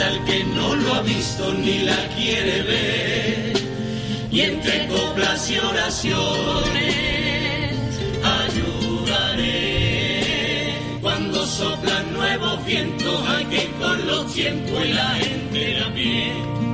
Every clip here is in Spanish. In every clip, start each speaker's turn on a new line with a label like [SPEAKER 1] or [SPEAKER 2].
[SPEAKER 1] al que no lo ha visto ni la quiere ver. Y entre coplas y oraciones ayudaré. Cuando soplan nuevos vientos, hay que con los tiempos y la gente a pie.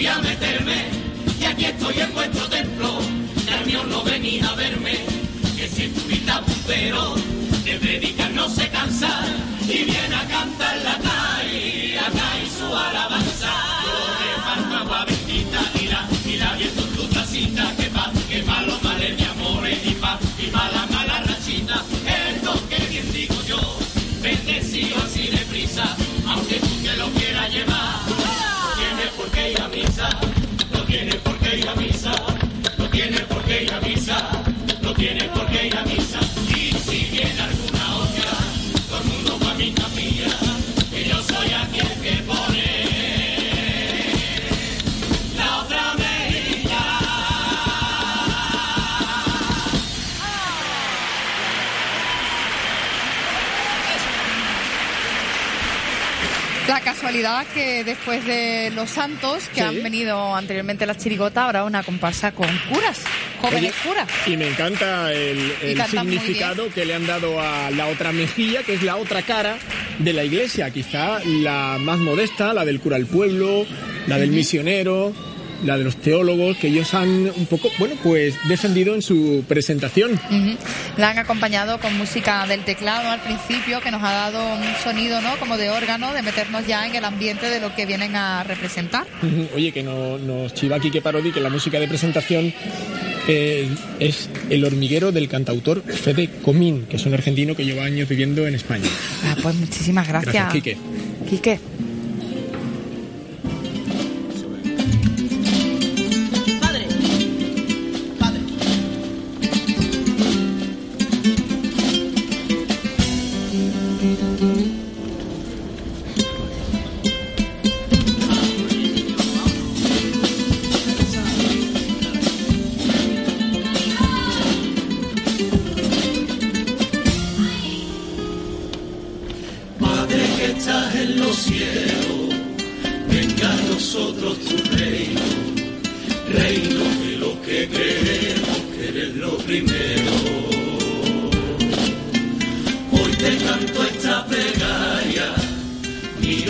[SPEAKER 1] Voy a meterme, y aquí estoy en vuestro templo, mío no venía a verme, que si estuviste puntero, de predicar no se cansa, y viene a cantar la no tienes por qué ir a misa, y si viene alguna olla, todo el mundo va a mi capilla, que yo soy aquí el que pone la otra mejilla.
[SPEAKER 2] La casualidad que después de los santos que
[SPEAKER 3] Sí.
[SPEAKER 2] han venido anteriormente las chirigotas, ahora una comparsa con curas, jóvenes
[SPEAKER 3] Oye,
[SPEAKER 2] curas.
[SPEAKER 3] Y me encanta el, significado que le han dado a la otra mejilla, que es la otra cara de la iglesia, quizá la más modesta, la del cura al pueblo, la del misionero, la de los teólogos, que ellos han un poco, bueno, pues defendido en su presentación.
[SPEAKER 2] La han acompañado con música del teclado al principio, que nos ha dado un sonido, ¿no? Como de órgano, de meternos ya en el ambiente de lo que vienen a representar.
[SPEAKER 3] Oye, que no, nos chiva aquí que parodi que la música de presentación eh, es El hormiguero del cantautor Fede Comín, que es un argentino que lleva años viviendo en España.
[SPEAKER 2] Ah, pues muchísimas gracias.
[SPEAKER 3] Gracias, Quique.
[SPEAKER 2] Quique.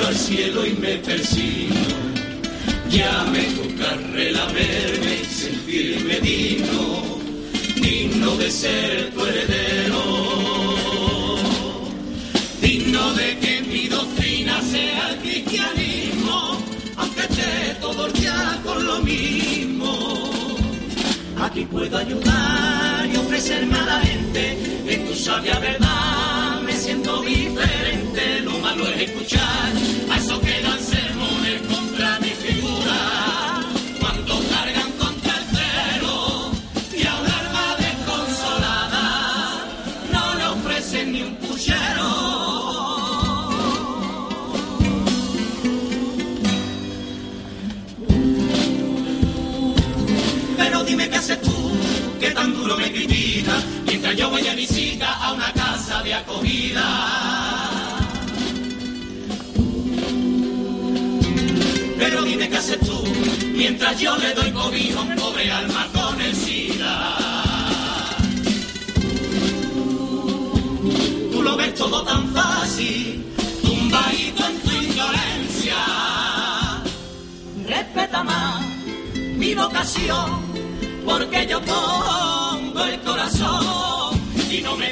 [SPEAKER 1] Al cielo y me persino, ya me toca relamerme y sentirme digno, digno de ser tu heredero. Digno de que mi doctrina sea el cristianismo, aunque esté todo el día con lo mismo. Aquí puedo ayudar y ofrecerme a la gente, en tu sabia verdad me siento diferente, lo malo es escuchar a esos que dan mientras yo le doy cobijo a un pobre alma con el SIDA. Tú lo ves todo tan fácil, tumbadito en tu indolencia. Respeta más mi vocación, porque yo pongo el corazón y no me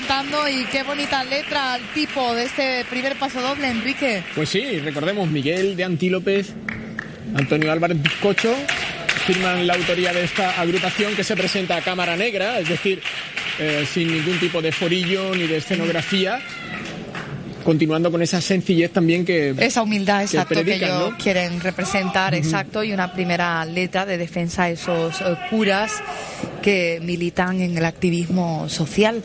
[SPEAKER 2] cantando y qué bonita letra al tipo de este primer paso doble, Enrique.
[SPEAKER 3] Pues sí, recordemos Miguel de Antílopez, Antonio Álvarez Bizcocho, firman la autoría de esta agrupación que se presenta a cámara negra, es decir, eh, sin ningún tipo de forillo ni de escenografía, continuando con esa sencillez también que...
[SPEAKER 2] Esa humildad, exacto, que,
[SPEAKER 3] predican,
[SPEAKER 2] ellos
[SPEAKER 3] ¿no?
[SPEAKER 2] quieren representar, exacto, y una primera letra de defensa a esos eh, curas que militan en el activismo social.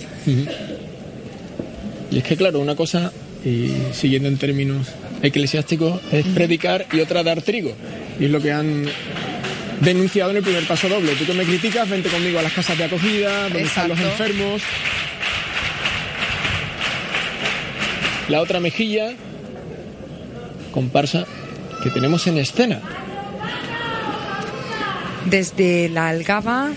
[SPEAKER 3] Y es que, claro, una cosa, y siguiendo en términos eclesiásticos, es predicar y otra dar trigo. Y es lo que han denunciado en el primer paso doble. Tú que me criticas, vente conmigo a las casas de acogida, donde están los enfermos. La otra mejilla, comparsa, que tenemos en escena.
[SPEAKER 2] Desde la Algaba,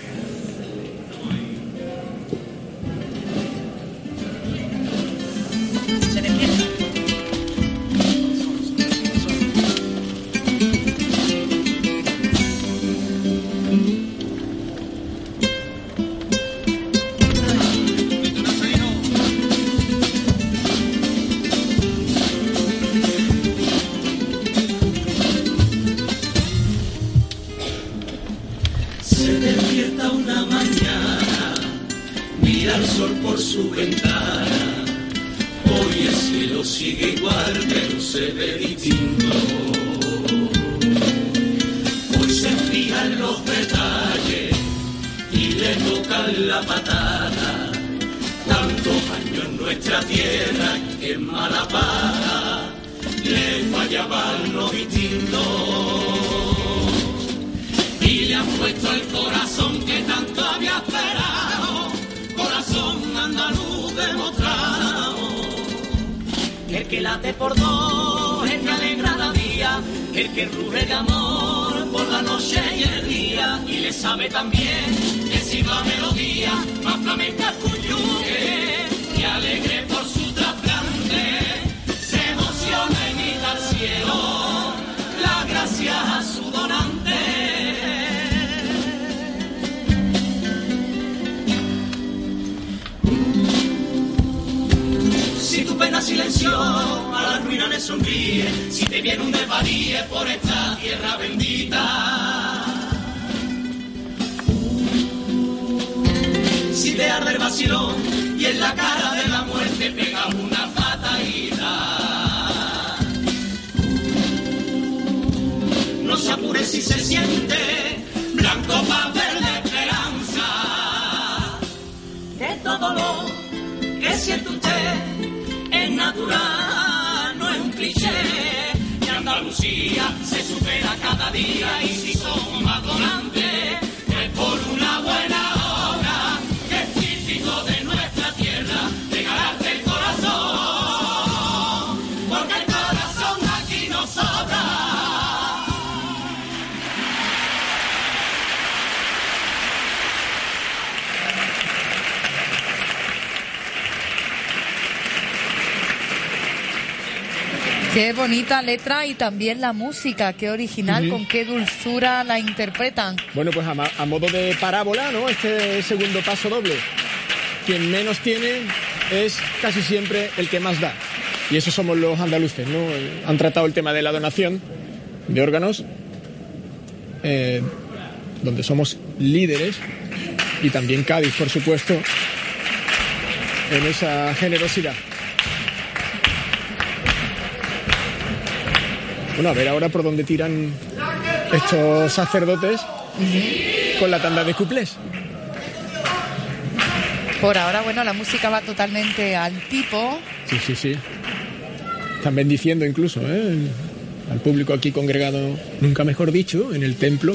[SPEAKER 1] nuestra tierra que en mala paga le fallaban los distintos y le han puesto el corazón que tanto había esperado, corazón andaluz demostrado. El que late por dos, el que alegra la el que ruge de amor por la noche y el día, y le sabe también que si va melodía, más flamenca cuyuque, gracia a su donante. Si tu pena silenció, a la ruina le sonríe. Si te viene un desvaríe por esta tierra bendita. Si te arde el vacilón y en la cara de la muerte pega una Si se siente blanco papel de esperanza de todo lo que siente usted es natural, no es un cliché. Y Andalucía se supera cada día y si somos más donantes es por una buena
[SPEAKER 2] qué bonita letra y también la música, qué original, con qué dulzura la interpretan.
[SPEAKER 3] Bueno, pues a, modo de parábola, ¿no? Este segundo paso doble. Quien menos tiene es casi siempre el que más da. Y eso somos los andaluces, ¿no? Han tratado el tema de la donación de órganos, eh, donde somos líderes, y también Cádiz, por supuesto, en esa generosidad. Bueno, a ver ahora por dónde tiran estos sacerdotes con la tanda de cuplés.
[SPEAKER 2] Por ahora, bueno, la música va totalmente al tipo.
[SPEAKER 3] Sí, sí, sí. Están bendiciendo incluso ¿eh? al público aquí congregado, nunca mejor dicho, en el templo.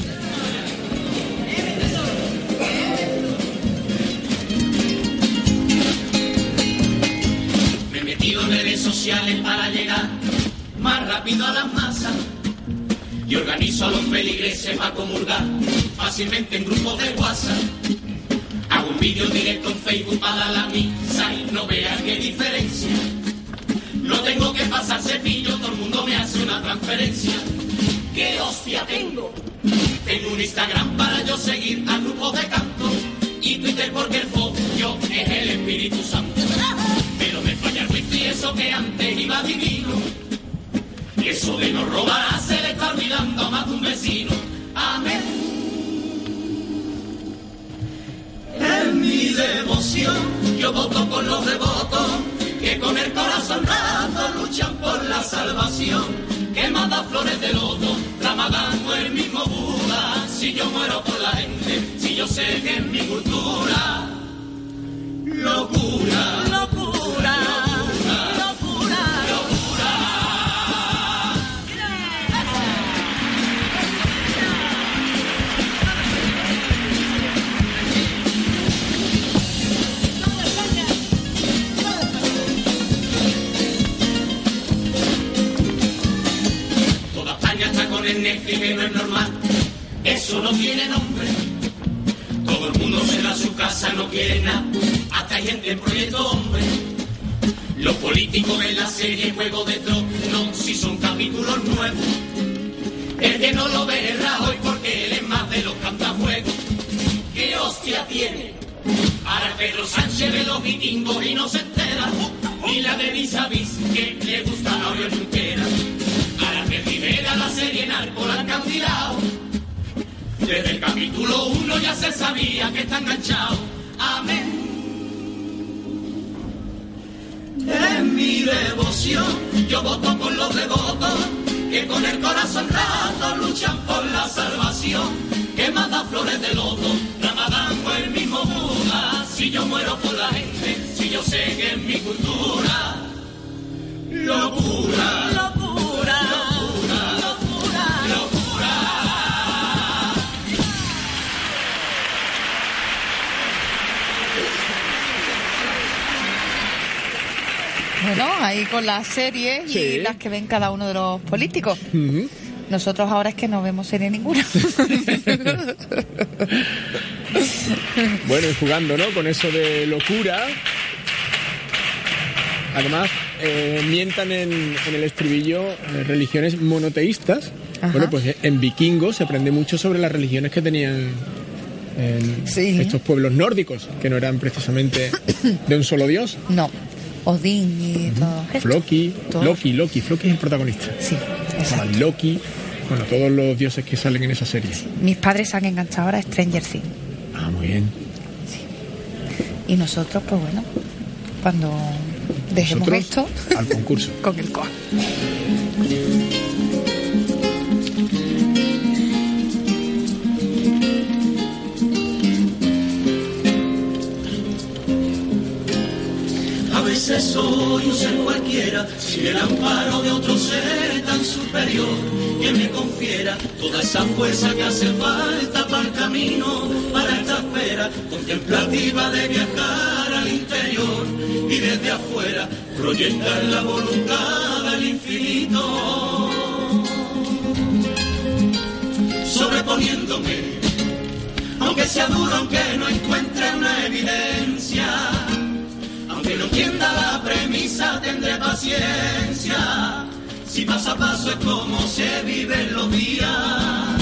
[SPEAKER 1] A las masas. Y organizo a los feligreses para comulgar fácilmente en grupos de WhatsApp. Hago un vídeo directo en Facebook para la misa y no vean qué diferencia. No tengo que pasar cepillo, todo el mundo me hace una transferencia. ¿Qué hostia tengo? Tengo un Instagram para yo seguir a grupos de canto y Twitter porque el yo es el Espíritu Santo. Pero me falla el wifi, eso que antes iba divino. Y eso de no robar se le está olvidando a más de un vecino. Amén. En mi devoción yo voto con los devotos que con el corazón rato luchan por la salvación. Que manda flores de loto, Ramadán o el mismo Buda. Si yo muero por la gente, si yo sé que es mi cultura. Locura, no tiene nombre. Todo el mundo se da su casa, no quiere nada. Hasta hay gente en proyecto hombre. Los políticos ven la serie Juego de Tronos si son capítulos nuevos. El que no lo ve es Rajoy porque él es más de los cantajuegos. ¿Qué hostia tiene? Ahora Pedro Sánchez ve los vikingos y no se entera. Y la de vis que le gusta a Oriol Junqueras. Ahora que Rivera la serie Narco la han cancelado. Desde el capítulo 1 ya se sabía que está enganchado. Amén. En mi devoción yo voto por los devotos que con el corazón rato luchan por la salvación. Que manda flores de loto, Ramadán o el mismo Buda. Si yo muero por la gente, si yo sé que es mi cultura. Locura, locura, locura, locura, locura.
[SPEAKER 2] Bueno, ahí con las series
[SPEAKER 3] Sí.
[SPEAKER 2] y las que ven cada uno de los políticos. Nosotros ahora es que no vemos serie ninguna.
[SPEAKER 3] Bueno, y jugando, ¿no? Con eso de locura. Además, eh, mientan en, en el estribillo eh, religiones monoteístas.
[SPEAKER 2] Ajá.
[SPEAKER 3] Bueno, pues eh, en vikingos se aprende mucho sobre las religiones que tenían en
[SPEAKER 2] Sí.
[SPEAKER 3] estos pueblos nórdicos, que no eran precisamente de un solo dios.
[SPEAKER 2] no, Odín y todo esto.
[SPEAKER 3] Floki,
[SPEAKER 2] Todo.
[SPEAKER 3] Loki, Loki, Floki es el protagonista.
[SPEAKER 2] Sí, exacto.
[SPEAKER 3] Loki, bueno, todos los dioses que salen en esa serie.
[SPEAKER 2] Mis padres se han enganchado ahora a Stranger Things.
[SPEAKER 3] Ah, muy bien.
[SPEAKER 2] Y nosotros, pues bueno, cuando dejemos
[SPEAKER 3] Nosotros
[SPEAKER 2] esto,
[SPEAKER 3] al concurso.
[SPEAKER 2] con el coa.
[SPEAKER 1] Veces soy un ser cualquiera, sin el amparo de otro ser tan superior que me confiera toda esa fuerza que hace falta para el camino, para esta espera contemplativa de viajar al interior y desde afuera proyectar la voluntad del infinito. Sobreponiéndome, aunque sea duro, aunque no encuentre una evidencia. No entienda la premisa, tendré paciencia. Si paso a paso es como se viven los días.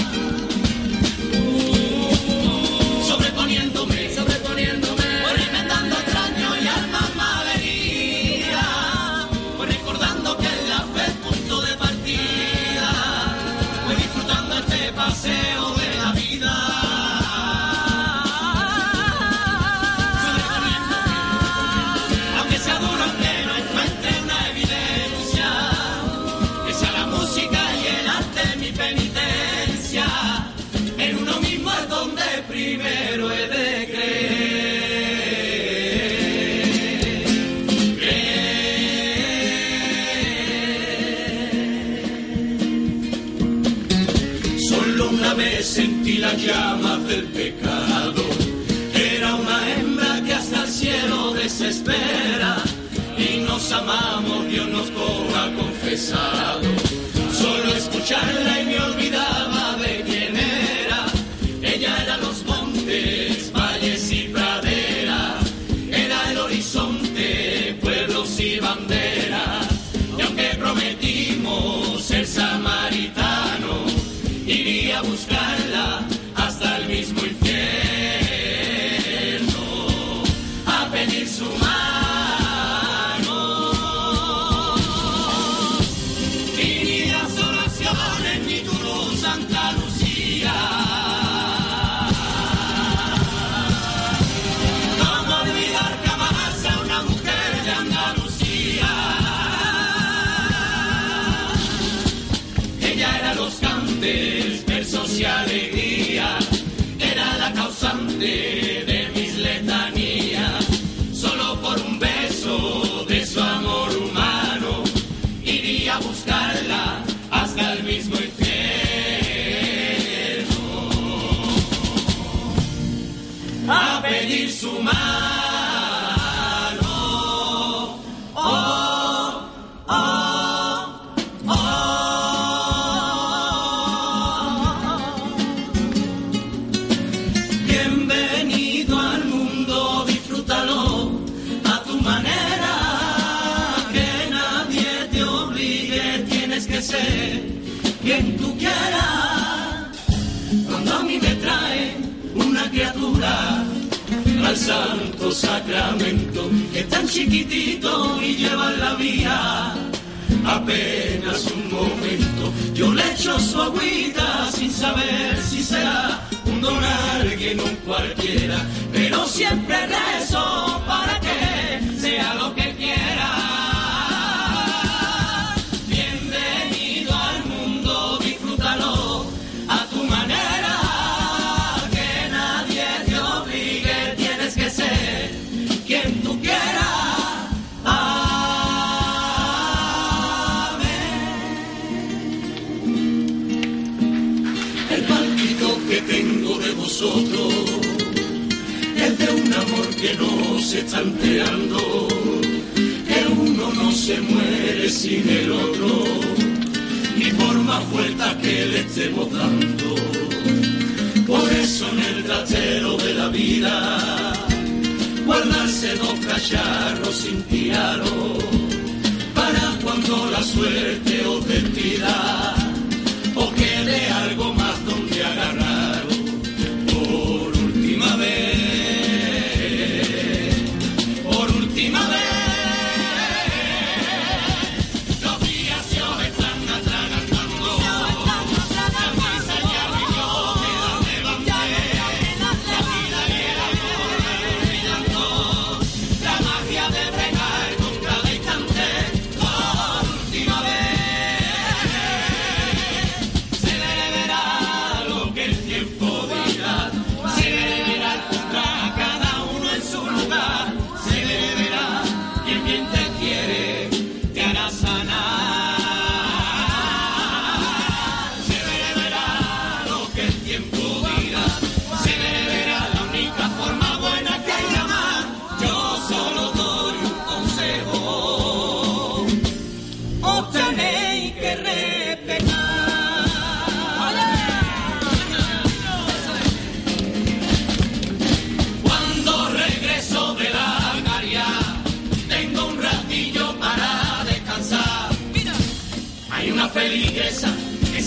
[SPEAKER 1] Confesado. Solo escucharla y me olvidaba santo sacramento, que es tan chiquitito y lleva la vía apenas un momento. Yo le echo su agüita sin saber si será un don a alguien o un cualquiera, pero siempre rezo para que es de un amor que no se está enterando, que uno no se muere sin el otro, ni por más vueltas que le estemos dando. Por eso en el trastero de la vida, guardarse dos cacharros sin tirarlo, para cuando la suerte os despida, o quede algo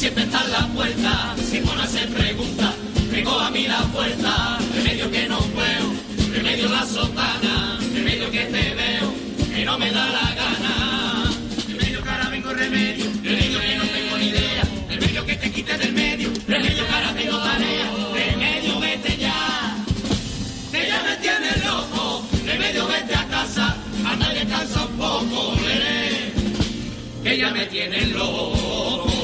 [SPEAKER 1] siempre está en la puerta, se pone a hacer preguntas, pegó a mí la puerta, remedio que no puedo, remedio la sotana, remedio que te veo, que no me da la gana. Remedio que ahora vengo remedio, remedio que no tengo ni idea, remedio que te quite del medio, remedio que ahora tengo tarea, remedio vete ya que ya me tienes loco, remedio vete a casa, anda y descansa un poco, veré, que ya me tienes loco.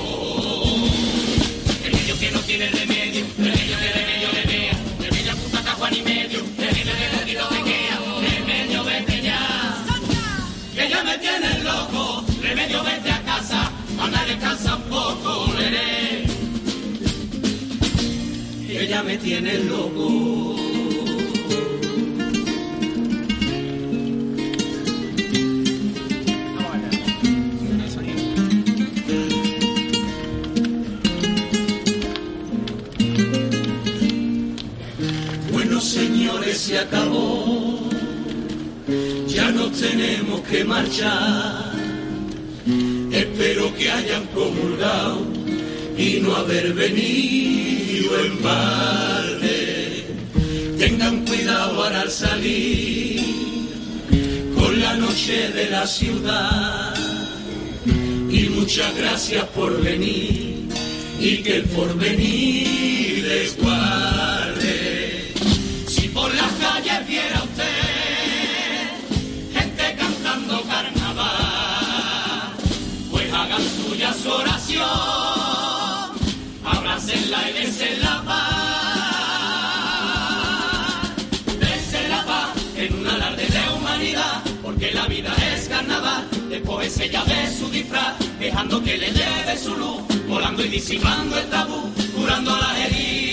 [SPEAKER 1] Tiene remedio, remedio que remedio le vea, remedio puta tajo ni medio, remedio que poquito te queda, remedio vete ya, que ya me tienes loco, remedio vete a casa, anda y descansa un poco, veré, que ya me tiene loco. Acabó. Ya nos tenemos que marchar. Espero que hayan comulgado y no haber venido en balde. Tengan cuidado ahora al salir con la noche de la ciudad. Y muchas gracias por venir y que el porvenir les guarde. Después ella su disfraz, dejando que le lleve su luz, volando y disipando el tabú, curando las heridas.